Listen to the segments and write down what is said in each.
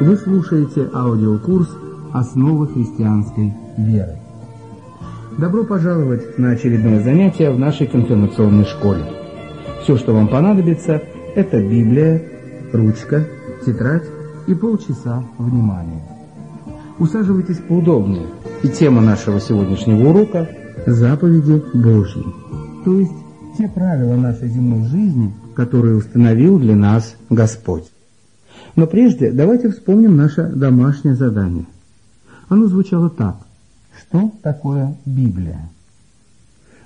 Вы слушаете аудиокурс «Основы христианской веры». Добро пожаловать на очередное занятие в нашей конфирмационной школе. Все, что вам понадобится, это Библия, ручка, тетрадь и полчаса внимания. Усаживайтесь поудобнее, и тема нашего сегодняшнего урока – заповеди Божьи, то есть те правила нашей земной жизни, которые установил для нас Господь. Но прежде давайте вспомним наше домашнее задание. Оно звучало так. Что такое Библия?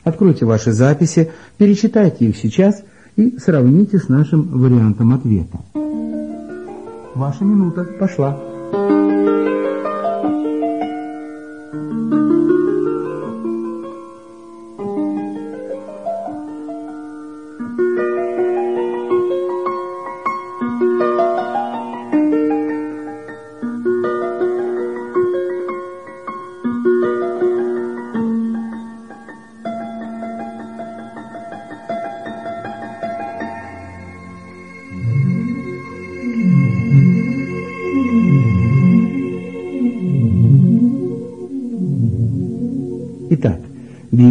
Откройте ваши записи, перечитайте их сейчас и сравните с нашим вариантом ответа. Ваша минута пошла. Итак,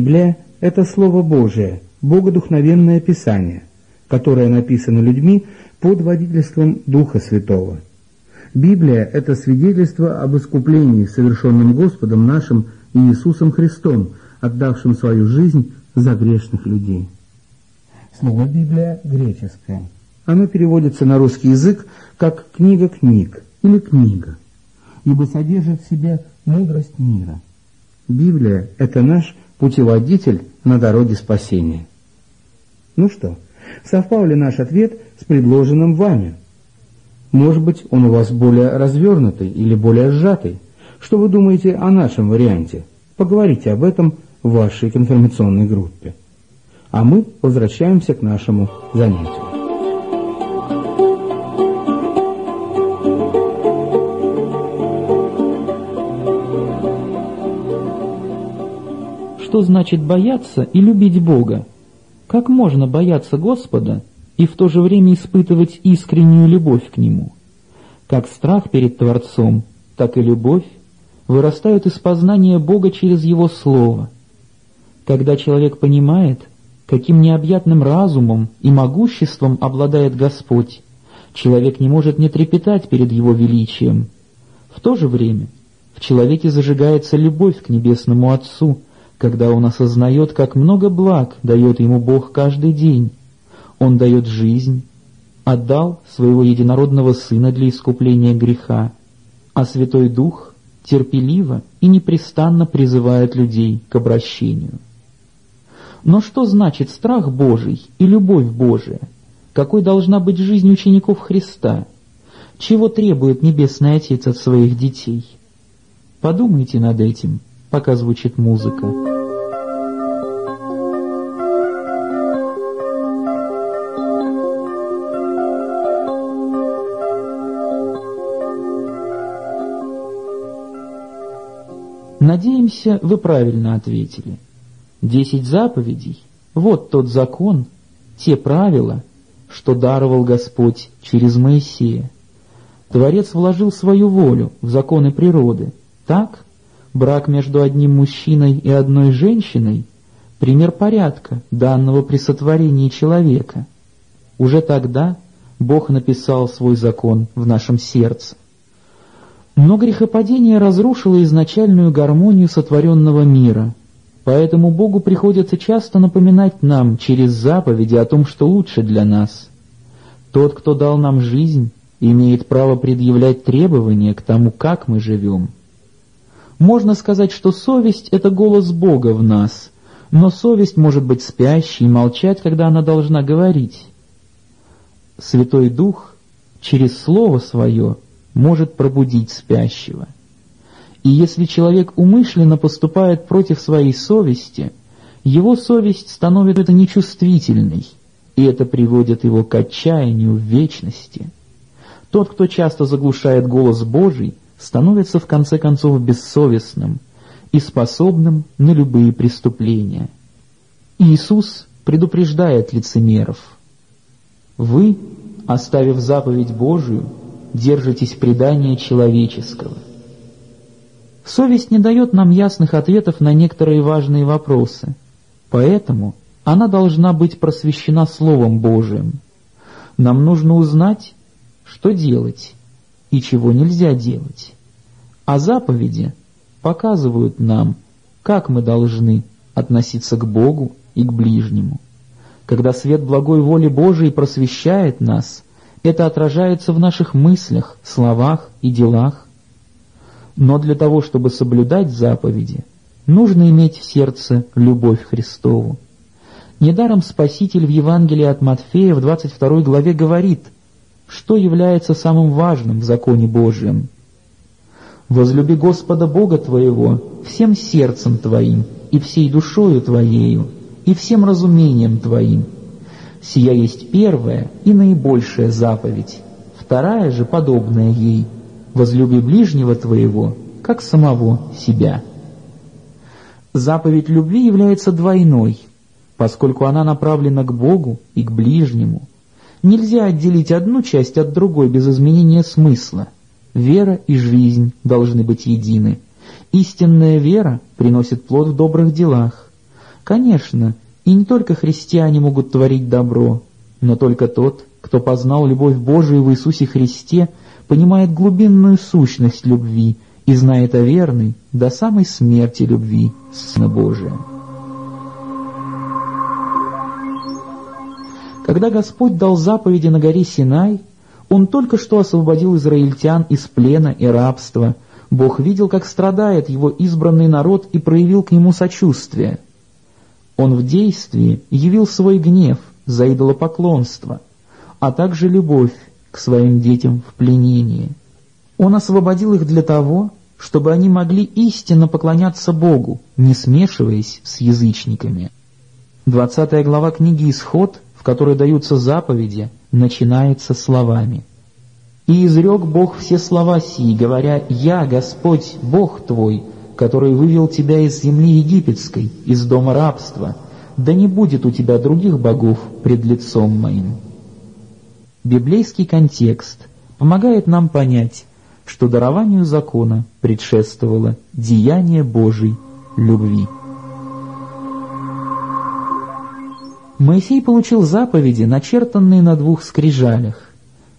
Библия – это Слово Божие, богодухновенное Писание, которое написано людьми под водительством Духа Святого. Библия – это свидетельство об искуплении, совершенном Господом нашим Иисусом Христом, отдавшим свою жизнь за грешных людей. Слово «Библия» греческое. Оно переводится на русский язык как «книга книг» или «книга», ибо содержит в себе мудрость мира – Библия – это наш путеводитель на дороге спасения. Ну что, совпал ли наш ответ с предложенным вами? Может быть, он у вас более развернутый или более сжатый? Что вы думаете о нашем варианте? Поговорите об этом в вашей конфирмационной группе. А мы возвращаемся к нашему занятию. Что значит бояться и любить Бога? Как можно бояться Господа и в то же время испытывать искреннюю любовь к Нему? Как страх перед Творцом, так и любовь вырастают из познания Бога через Его Слово. Когда человек понимает, каким необъятным разумом и могуществом обладает Господь, человек не может не трепетать перед Его величием. В то же время в человеке зажигается любовь к Небесному Отцу, когда он осознает, как много благ дает ему Бог каждый день. Он дает жизнь, отдал своего единородного Сына для искупления греха, а Святой Дух терпеливо и непрестанно призывает людей к обращению. Но что значит страх Божий и любовь Божия? Какой должна быть жизнь учеников Христа? Чего требует Небесный Отец от своих детей? Подумайте над этим – пока звучит музыка. Надеемся, вы правильно ответили. Десять заповедей — вот тот закон, те правила, что даровал Господь через Моисея. Творец вложил свою волю в законы природы, так, Брак между одним мужчиной и одной женщиной — пример порядка, данного при сотворении человека. Уже тогда Бог написал свой закон в нашем сердце. Но грехопадение разрушило изначальную гармонию сотворенного мира, поэтому Богу приходится часто напоминать нам через заповеди о том, что лучше для нас. Тот, кто дал нам жизнь, имеет право предъявлять требования к тому, как мы живем. Можно сказать, что совесть — это голос Бога в нас, но совесть может быть спящей и молчать, когда она должна говорить. Святой Дух через Слово Свое может пробудить спящего. И если человек умышленно поступает против своей совести, его совесть становится нечувствительной, и это приводит его к отчаянию в вечности. Тот, кто часто заглушает голос Божий — становится в конце концов бессовестным и способным на любые преступления. Иисус предупреждает лицемеров. Вы Оставив заповедь Божию, держитесь предания человеческого. Совесть не дает нам ясных ответов на некоторые важные вопросы, поэтому она должна быть просвещена Словом Божиим. Нам нужно узнать, что делать и чего нельзя делать. А заповеди показывают нам, как мы должны относиться к Богу и к ближнему. Когда свет благой воли Божией просвещает нас, это отражается в наших мыслях, словах и делах. Но для того, чтобы соблюдать заповеди, нужно иметь в сердце любовь Христову. Недаром Спаситель в Евангелии от Матфея в 22 главе говорит, что является самым важным в законе Божьем. «Возлюби Господа Бога твоего всем сердцем твоим и всей душою твоею и всем разумением твоим. Сия есть первая и наибольшая заповедь, вторая же подобная ей – возлюби ближнего твоего, как самого себя. Заповедь любви является двойной, поскольку она направлена к Богу и к ближнему. Нельзя отделить одну часть от другой без изменения смысла. Вера и жизнь должны быть едины. Истинная вера приносит плод в добрых делах. Конечно, и не только христиане могут творить добро, но только тот, кто познал любовь Божию в Иисусе Христе – понимает глубинную сущность любви и знает о верной до самой смерти любви Сына Божия. Когда Господь дал заповеди на горе Синай, Он только что освободил израильтян из плена и рабства. Бог видел, как страдает Его избранный народ и проявил к нему сочувствие. Он в действии явил свой гнев за идолопоклонство, а также любовь к своим детям в пленении. Он освободил их для того, чтобы они могли истинно поклоняться Богу, не смешиваясь с язычниками. 20 глава книги «Исход», в которой даются заповеди, начинается словами «И изрек Бог все слова сии, говоря, «Я, Господь, Бог твой, который вывел тебя из земли египетской, из дома рабства, да не будет у тебя других богов пред лицом моим». Библейский контекст помогает нам понять, что дарованию закона предшествовало деяние Божьей любви. Моисей получил заповеди, начертанные на двух скрижалях.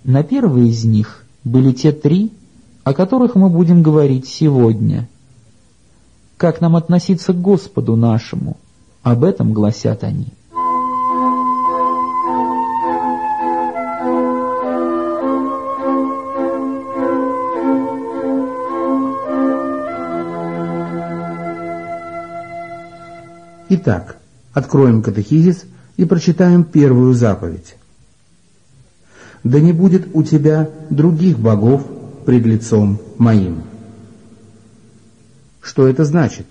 На первой из них были те три, о которых мы будем говорить сегодня. Как нам относиться к Господу нашему? Об этом гласят они. Итак, откроем катехизис и прочитаем первую заповедь. «Да не будет у тебя других богов пред лицом моим». Что это значит?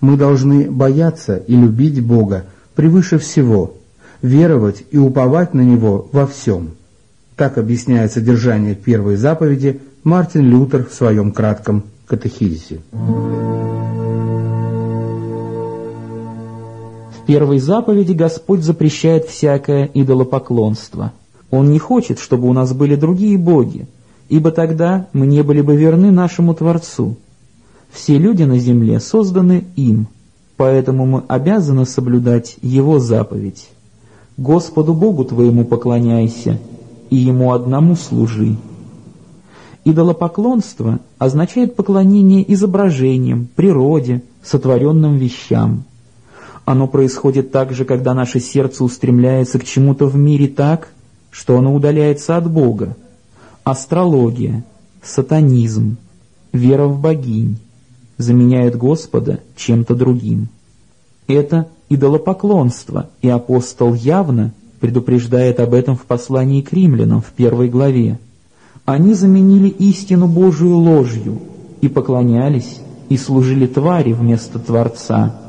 Мы должны бояться и любить Бога превыше всего, веровать и уповать на Него во всем. Так объясняет содержание первой заповеди Мартин Лютер в своем кратком катехизисе. Первой заповеди Господь запрещает всякое идолопоклонство. Он не хочет, чтобы у нас были другие боги, ибо тогда мы не были бы верны нашему Творцу. Все люди на земле созданы им, поэтому мы обязаны соблюдать Его заповедь. Господу Богу твоему поклоняйся, и Ему одному служи. Идолопоклонство означает поклонение изображениям, природе, сотворенным вещам – оно происходит также, когда наше сердце устремляется к чему-то в мире так, что оно удаляется от Бога. Астрология, сатанизм, вера в богинь заменяют Господа чем-то другим. Это идолопоклонство, и апостол явно предупреждает об этом в послании к римлянам в первой главе. Они заменили истину Божию ложью и поклонялись и служили твари вместо Творца –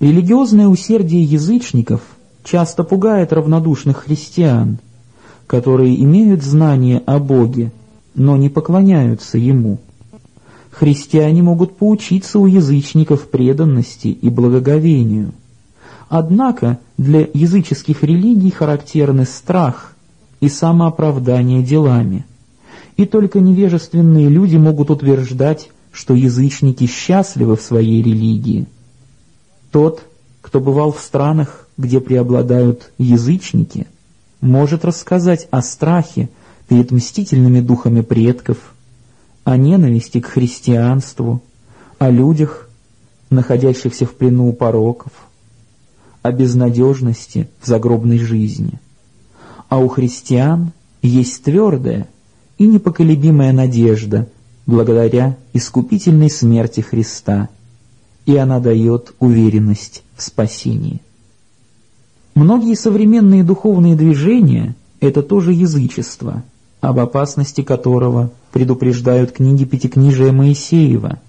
Религиозное усердие язычников часто пугает равнодушных христиан, которые имеют знание о Боге, но не поклоняются Ему. Христиане могут поучиться у язычников преданности и благоговению. Однако для языческих религий характерны страх и самооправдание делами. И только невежественные люди могут утверждать, что язычники счастливы в своей религии. Тот, кто бывал в странах, где преобладают язычники, может рассказать о страхе перед мстительными духами предков, о ненависти к христианству, о людях, находящихся в плену пороков, о безнадежности в загробной жизни. А у христиан есть твердая и непоколебимая надежда благодаря искупительной смерти Христа, и она дает уверенность в спасении. Многие современные духовные движения – это тоже язычество, об опасности которого предупреждают книги Пятикнижия Моисеева –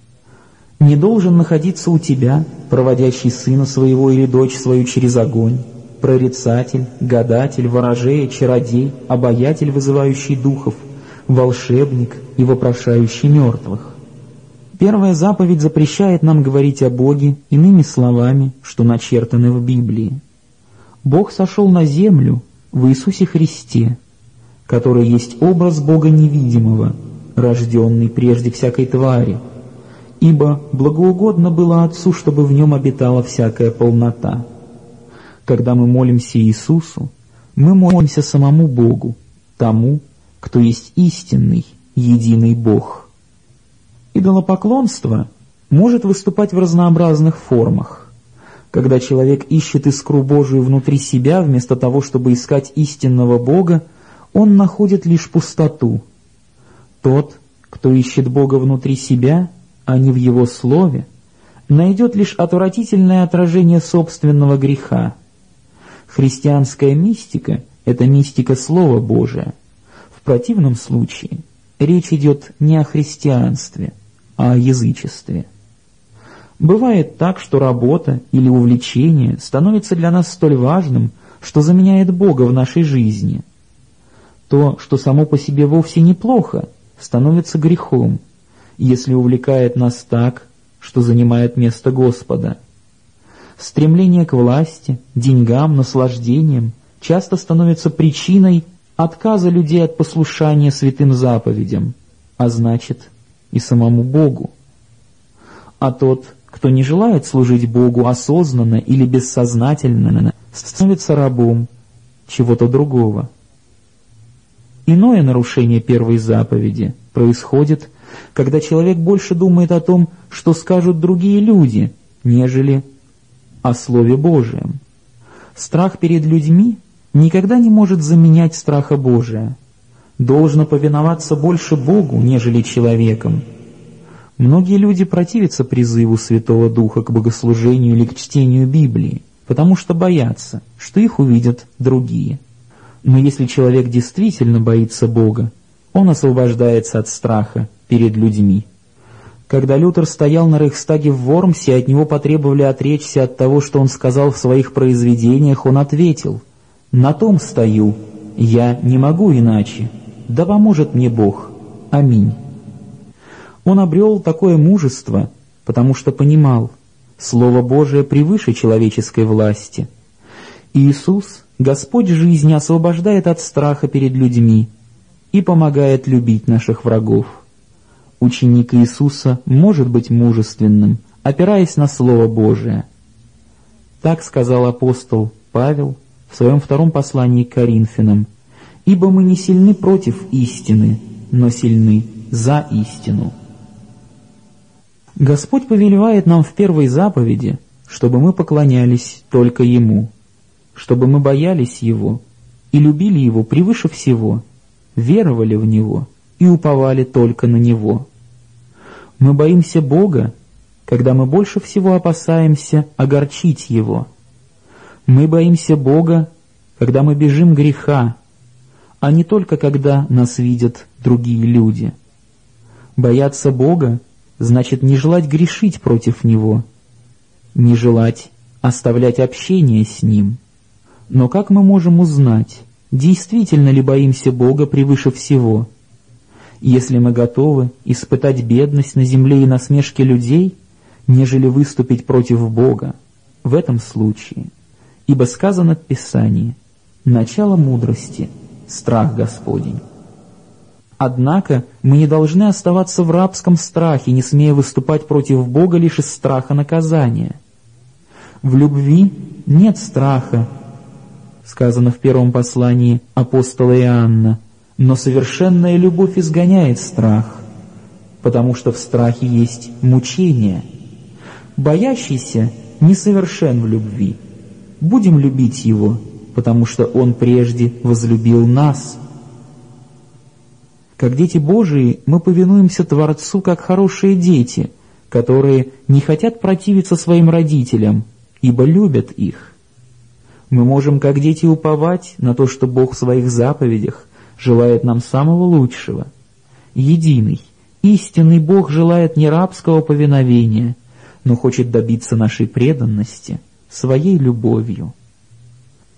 не должен находиться у тебя, проводящий сына своего или дочь свою через огонь, прорицатель, гадатель, ворожея, чародей, обаятель, вызывающий духов, волшебник и вопрошающий мертвых. Первая заповедь запрещает нам говорить о Боге иными словами, что начертаны в Библии. Бог сошел на землю в Иисусе Христе, который есть образ Бога невидимого, рожденный прежде всякой твари, ибо благоугодно было Отцу, чтобы в нем обитала всякая полнота. Когда мы молимся Иисусу, мы молимся самому Богу, тому, кто есть истинный, единый Бог. Идолопоклонство может выступать в разнообразных формах. Когда человек ищет искру Божию внутри себя, вместо того, чтобы искать истинного Бога, он находит лишь пустоту. Тот, кто ищет Бога внутри себя – а не в его слове, найдет лишь отвратительное отражение собственного греха. Христианская мистика — это мистика Слова Божия. В противном случае речь идет не о христианстве, о язычестве. Бывает так, что работа или увлечение становится для нас столь важным, что заменяет Бога в нашей жизни. То, что само по себе вовсе неплохо, становится грехом – если увлекает нас так, что занимает место Господа. Стремление к власти, деньгам, наслаждениям часто становится причиной отказа людей от послушания святым заповедям, а значит и самому Богу. А тот, кто не желает служить Богу осознанно или бессознательно, становится рабом чего-то другого. Иное нарушение первой заповеди происходит – когда человек больше думает о том, что скажут другие люди, нежели о Слове Божием. Страх перед людьми никогда не может заменять страха Божия. Должно повиноваться больше Богу, нежели человеком. Многие люди противятся призыву Святого Духа к богослужению или к чтению Библии, потому что боятся, что их увидят другие. Но если человек действительно боится Бога, он освобождается от страха перед людьми. Когда Лютер стоял на Рейхстаге в Вормсе, от него потребовали отречься от того, что он сказал в своих произведениях, он ответил, «На том стою, я не могу иначе, да поможет мне Бог. Аминь». Он обрел такое мужество, потому что понимал, Слово Божие превыше человеческой власти. Иисус, Господь жизни, освобождает от страха перед людьми и помогает любить наших врагов. Ученик Иисуса может быть мужественным, опираясь на Слово Божие. Так сказал апостол Павел в своем втором послании к Коринфянам, «Ибо мы не сильны против истины, но сильны за истину». Господь повелевает нам в первой заповеди, чтобы мы поклонялись только Ему, чтобы мы боялись Его и любили Его превыше всего, веровали в Него и уповали только на Него. Мы боимся Бога, когда мы больше всего опасаемся огорчить Его. Мы боимся Бога, когда мы бежим греха, а не только когда нас видят другие люди. Бояться Бога значит не желать грешить против Него, не желать оставлять общение с Ним. Но как мы можем узнать, действительно ли боимся Бога превыше всего – если мы готовы испытать бедность на земле и насмешки людей, нежели выступить против Бога, в этом случае, ибо сказано в Писании, начало мудрости — страх Господень. Однако мы не должны оставаться в рабском страхе, не смея выступать против Бога лишь из страха наказания. В любви нет страха, сказано в первом послании апостола Иоанна, но совершенная любовь изгоняет страх, потому что в страхе есть мучение. Боящийся несовершен в любви. Будем любить его, потому что он прежде возлюбил нас – как дети Божии мы повинуемся Творцу, как хорошие дети, которые не хотят противиться своим родителям, ибо любят их. Мы можем, как дети, уповать на то, что Бог в своих заповедях желает нам самого лучшего. Единый, истинный Бог желает не рабского повиновения, но хочет добиться нашей преданности своей любовью.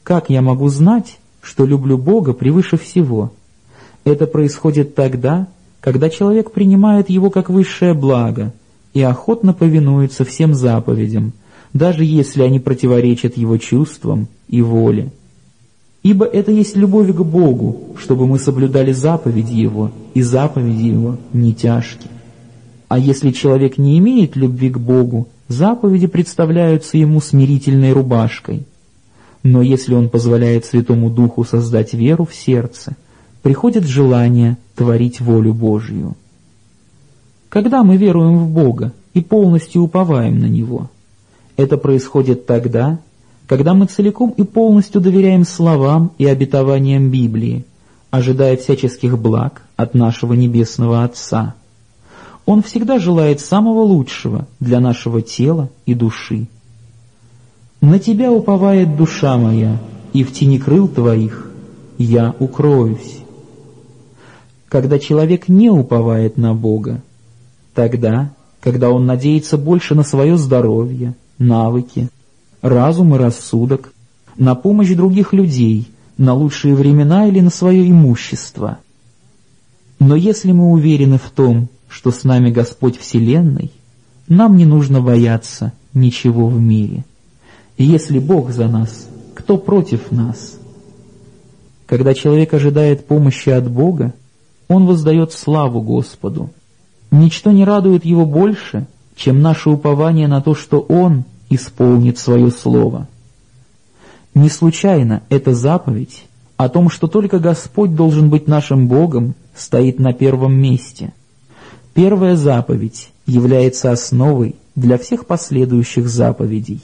Как я могу знать, что люблю Бога превыше всего – это происходит тогда, когда человек принимает его как высшее благо и охотно повинуется всем заповедям, даже если они противоречат его чувствам и воле. Ибо это есть любовь к Богу, чтобы мы соблюдали заповеди Его, и заповеди Его не тяжкие. А если человек не имеет любви к Богу, заповеди представляются ему смирительной рубашкой. Но если он позволяет Святому Духу создать веру в сердце, приходит желание творить волю Божью. Когда мы веруем в Бога и полностью уповаем на Него, это происходит тогда, когда мы целиком и полностью доверяем словам и обетованиям Библии, ожидая всяческих благ от нашего Небесного Отца. Он всегда желает самого лучшего для нашего тела и души. «На Тебя уповает душа моя, и в тени крыл Твоих я укроюсь» когда человек не уповает на Бога, тогда, когда он надеется больше на свое здоровье, навыки, разум и рассудок, на помощь других людей, на лучшие времена или на свое имущество. Но если мы уверены в том, что с нами Господь Вселенной, нам не нужно бояться ничего в мире. И если Бог за нас, кто против нас? Когда человек ожидает помощи от Бога, он воздает славу Господу. Ничто не радует его больше, чем наше упование на то, что Он исполнит свое слово. Не случайно эта заповедь о том, что только Господь должен быть нашим Богом, стоит на первом месте. Первая заповедь является основой для всех последующих заповедей.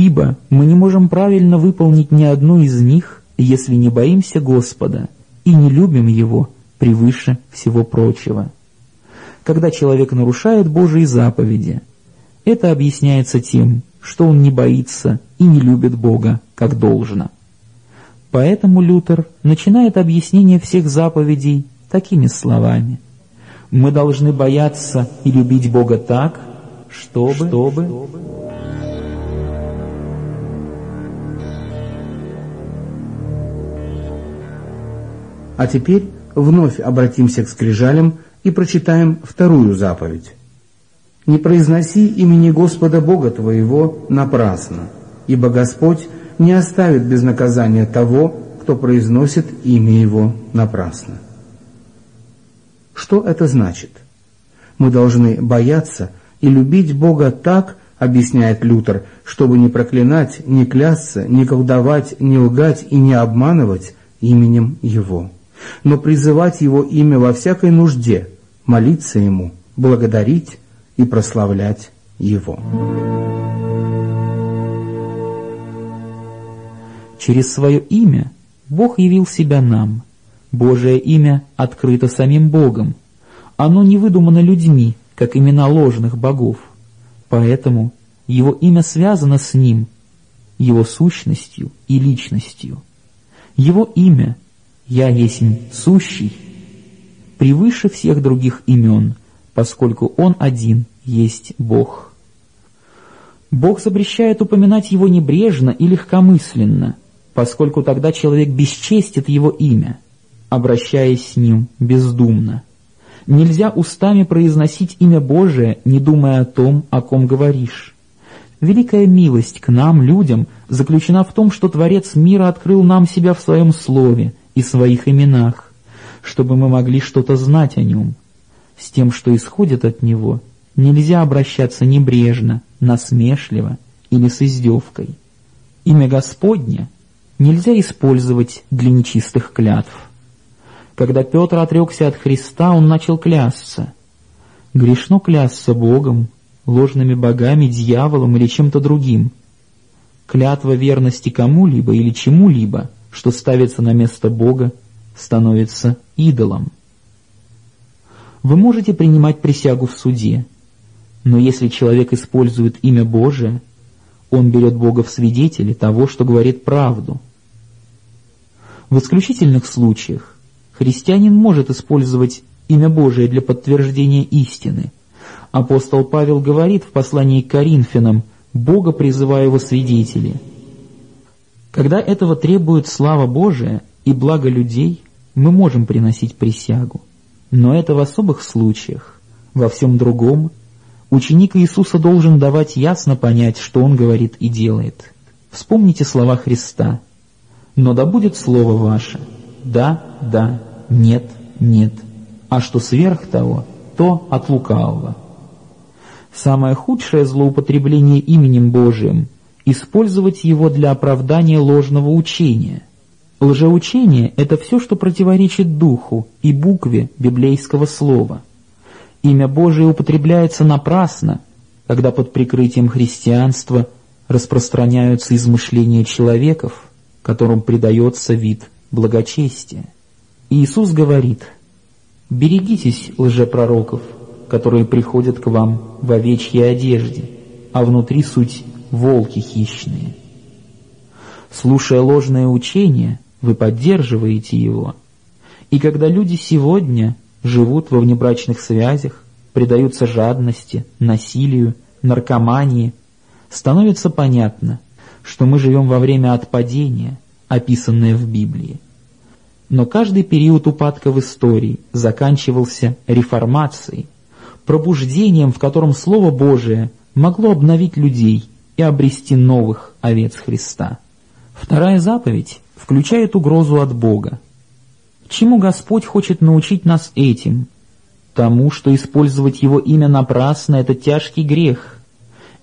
Ибо мы не можем правильно выполнить ни одну из них, если не боимся Господа и не любим Его превыше всего прочего. Когда человек нарушает Божьи заповеди, это объясняется тем, что он не боится и не любит Бога как должно. Поэтому Лютер начинает объяснение всех заповедей такими словами. Мы должны бояться и любить Бога так, чтобы, чтобы А теперь вновь обратимся к скрижалям и прочитаем вторую заповедь. «Не произноси имени Господа Бога твоего напрасно, ибо Господь не оставит без наказания того, кто произносит имя Его напрасно». Что это значит? Мы должны бояться и любить Бога так, объясняет Лютер, чтобы не проклинать, не клясться, не колдовать, не лгать и не обманывать именем Его но призывать Его имя во всякой нужде, молиться Ему, благодарить и прославлять Его. Через свое имя Бог явил себя нам. Божие имя открыто самим Богом. Оно не выдумано людьми, как имена ложных богов. Поэтому Его имя связано с Ним, Его сущностью и личностью. Его имя «Я есть сущий» превыше всех других имен, поскольку Он один есть Бог. Бог запрещает упоминать Его небрежно и легкомысленно, поскольку тогда человек бесчестит Его имя, обращаясь с Ним бездумно. Нельзя устами произносить имя Божие, не думая о том, о ком говоришь. Великая милость к нам, людям, заключена в том, что Творец мира открыл нам себя в Своем Слове и своих именах, чтобы мы могли что-то знать о нем. С тем, что исходит от него, нельзя обращаться небрежно, насмешливо или с издевкой. Имя Господне нельзя использовать для нечистых клятв. Когда Петр отрекся от Христа, он начал клясться. Грешно клясться Богом, ложными богами, дьяволом или чем-то другим. Клятва верности кому-либо или чему-либо, что ставится на место Бога, становится идолом. Вы можете принимать присягу в суде, но если человек использует имя Божие, он берет Бога в свидетели того, что говорит правду. В исключительных случаях христианин может использовать имя Божие для подтверждения истины. Апостол Павел говорит в послании к Коринфянам «Бога призываю его свидетели». Когда этого требует слава Божия и благо людей, мы можем приносить присягу. Но это в особых случаях. Во всем другом ученик Иисуса должен давать ясно понять, что он говорит и делает. Вспомните слова Христа. «Но да будет слово ваше, да, да, нет, нет, а что сверх того, то от лукавого». Самое худшее злоупотребление именем Божиим — использовать его для оправдания ложного учения — Лжеучение — это все, что противоречит духу и букве библейского слова. Имя Божие употребляется напрасно, когда под прикрытием христианства распространяются измышления человеков, которым придается вид благочестия. Иисус говорит, «Берегитесь лжепророков, которые приходят к вам в овечьей одежде, а внутри суть волки хищные». Слушая ложное учение, вы поддерживаете его. И когда люди сегодня живут во внебрачных связях, предаются жадности, насилию, наркомании, становится понятно, что мы живем во время отпадения, описанное в Библии. Но каждый период упадка в истории заканчивался реформацией, пробуждением, в котором Слово Божие могло обновить людей и обрести новых овец Христа. Вторая заповедь включает угрозу от Бога. Чему Господь хочет научить нас этим? Тому, что использовать Его имя напрасно — это тяжкий грех.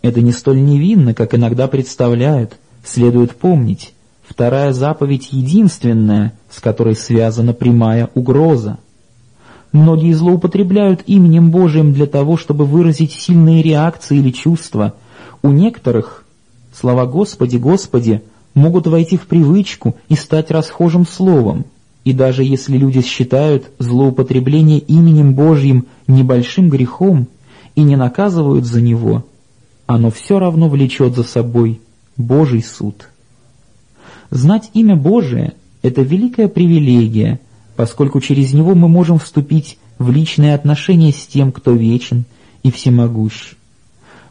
Это не столь невинно, как иногда представляют. Следует помнить, вторая заповедь единственная, с которой связана прямая угроза. Многие злоупотребляют именем Божиим для того, чтобы выразить сильные реакции или чувства. У некоторых слова «Господи, Господи» могут войти в привычку и стать расхожим словом. И даже если люди считают злоупотребление именем Божьим небольшим грехом и не наказывают за него, оно все равно влечет за собой Божий суд. Знать имя Божие — это великая привилегия, поскольку через него мы можем вступить в личные отношения с тем, кто вечен и всемогущ.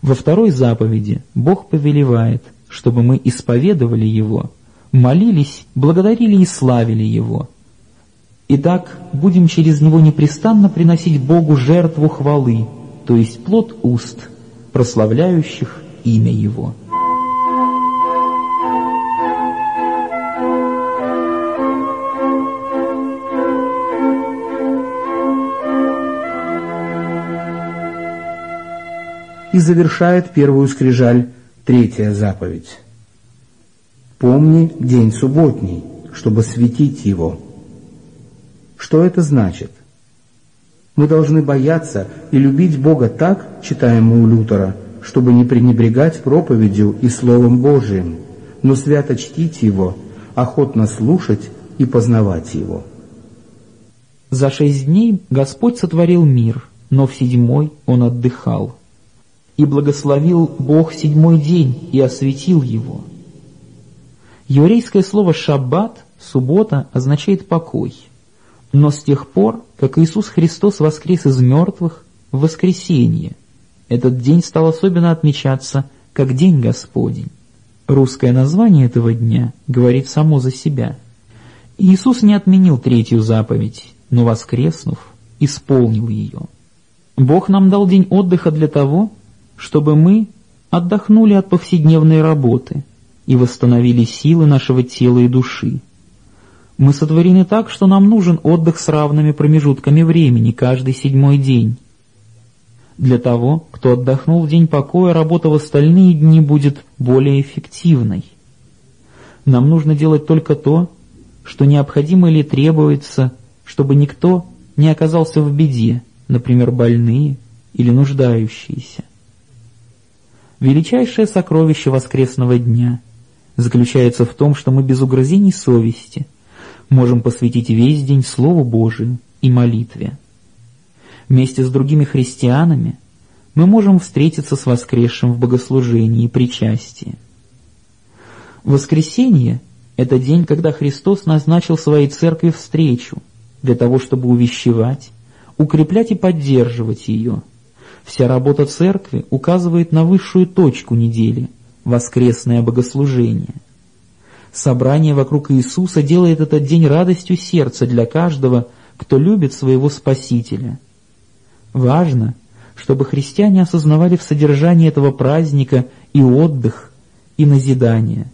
Во второй заповеди Бог повелевает — чтобы мы исповедовали Его, молились, благодарили и славили Его. Итак, будем через Него непрестанно приносить Богу жертву хвалы, то есть плод уст, прославляющих имя Его. И завершает первую скрижаль Третья заповедь. Помни день субботний, чтобы светить его. Что это значит? Мы должны бояться и любить Бога так, читаем мы у Лютера, чтобы не пренебрегать проповедью и Словом Божиим, но свято чтить Его, охотно слушать и познавать Его. За шесть дней Господь сотворил мир, но в седьмой Он отдыхал. И благословил Бог седьмой день и осветил его. Еврейское слово «шаббат», «суббота» означает «покой». Но с тех пор, как Иисус Христос воскрес из мертвых, в воскресенье, этот день стал особенно отмечаться как День Господень. Русское название этого дня говорит само за себя. Иисус не отменил третью заповедь, но, воскреснув, исполнил ее. Бог нам дал день отдыха для того, чтобы мы отдохнули от повседневной работы и восстановили силы нашего тела и души. Мы сотворены так, что нам нужен отдых с равными промежутками времени каждый седьмой день. Для того, кто отдохнул в день покоя, работа в остальные дни будет более эффективной. Нам нужно делать только то, что необходимо или требуется, чтобы никто не оказался в беде, например, больные или нуждающиеся. Величайшее сокровище воскресного дня заключается в том, что мы без угрызений совести можем посвятить весь день Слову Божию и молитве. Вместе с другими христианами мы можем встретиться с воскресшим в богослужении и причастии. Воскресенье — это день, когда Христос назначил своей церкви встречу для того, чтобы увещевать, укреплять и поддерживать ее. Вся работа церкви указывает на высшую точку недели — воскресное богослужение. Собрание вокруг Иисуса делает этот день радостью сердца для каждого, кто любит своего Спасителя. Важно, чтобы христиане осознавали в содержании этого праздника и отдых, и назидание.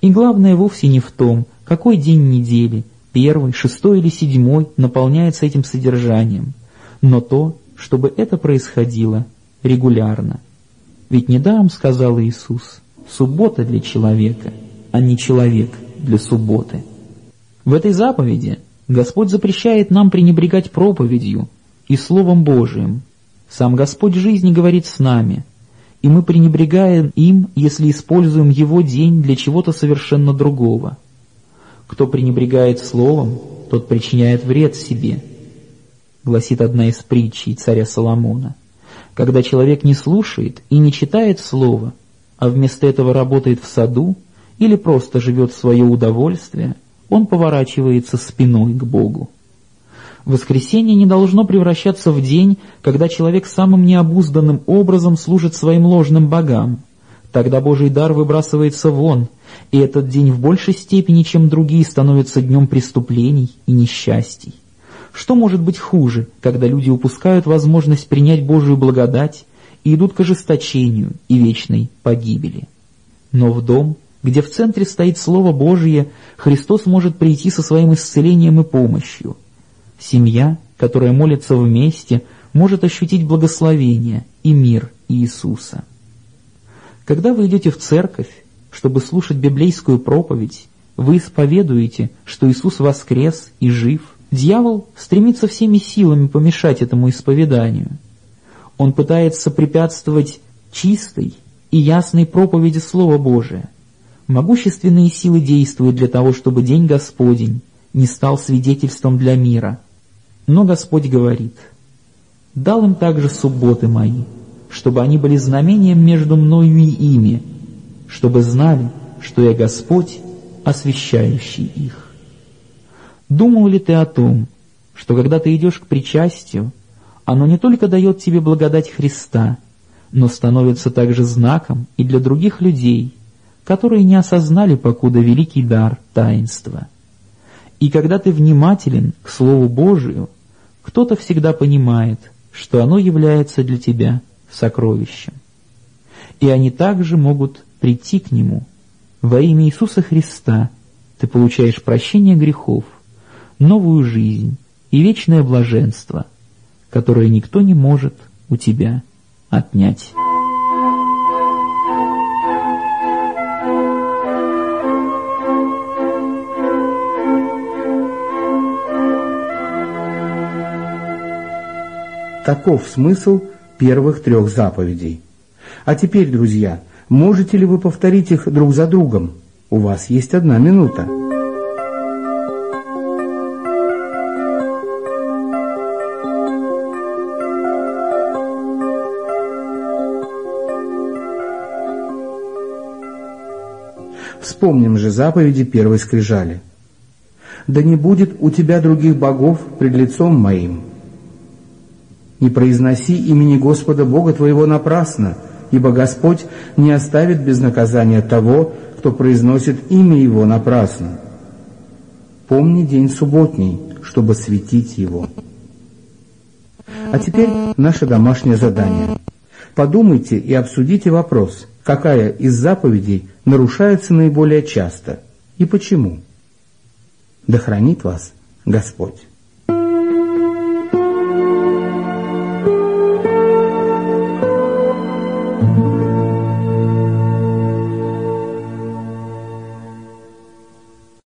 И главное вовсе не в том, какой день недели, первый, шестой или седьмой, наполняется этим содержанием, но то, чтобы это происходило регулярно. Ведь недаром сказал Иисус, суббота для человека — а не человек для субботы. В этой заповеди Господь запрещает нам пренебрегать проповедью и Словом Божиим. Сам Господь жизни говорит с нами, и мы пренебрегаем им, если используем Его день для чего-то совершенно другого. Кто пренебрегает Словом, тот причиняет вред себе, гласит одна из притчей царя Соломона. Когда человек не слушает и не читает Слово, а вместо этого работает в саду, или просто живет в свое удовольствие, он поворачивается спиной к Богу. Воскресенье не должно превращаться в день, когда человек самым необузданным образом служит своим ложным богам. Тогда Божий дар выбрасывается вон, и этот день в большей степени, чем другие, становится днем преступлений и несчастий. Что может быть хуже, когда люди упускают возможность принять Божию благодать и идут к ожесточению и вечной погибели? Но в дом где в центре стоит Слово Божие, Христос может прийти со своим исцелением и помощью. Семья, которая молится вместе, может ощутить благословение и мир Иисуса. Когда вы идете в церковь, чтобы слушать библейскую проповедь, вы исповедуете, что Иисус воскрес и жив. Дьявол стремится всеми силами помешать этому исповеданию. Он пытается препятствовать чистой и ясной проповеди Слова Божия – Могущественные силы действуют для того, чтобы День Господень не стал свидетельством для мира. Но Господь говорит, «Дал им также субботы мои, чтобы они были знамением между мною и ими, чтобы знали, что я Господь, освящающий их». Думал ли ты о том, что когда ты идешь к причастию, оно не только дает тебе благодать Христа, но становится также знаком и для других людей – которые не осознали покуда великий дар таинства. И когда ты внимателен к Слову Божию, кто-то всегда понимает, что оно является для тебя сокровищем. И они также могут прийти к Нему. Во имя Иисуса Христа ты получаешь прощение грехов, новую жизнь и вечное блаженство, которое никто не может у тебя отнять. Таков смысл первых трех заповедей. А теперь, друзья, можете ли вы повторить их друг за другом? У вас есть одна минута. Вспомним же заповеди первой скрижали. «Да не будет у тебя других богов пред лицом моим, не произноси имени Господа Бога твоего напрасно, ибо Господь не оставит без наказания того, кто произносит имя Его напрасно. Помни день субботний, чтобы светить его. А теперь наше домашнее задание. Подумайте и обсудите вопрос, какая из заповедей нарушается наиболее часто и почему. Да хранит вас Господь.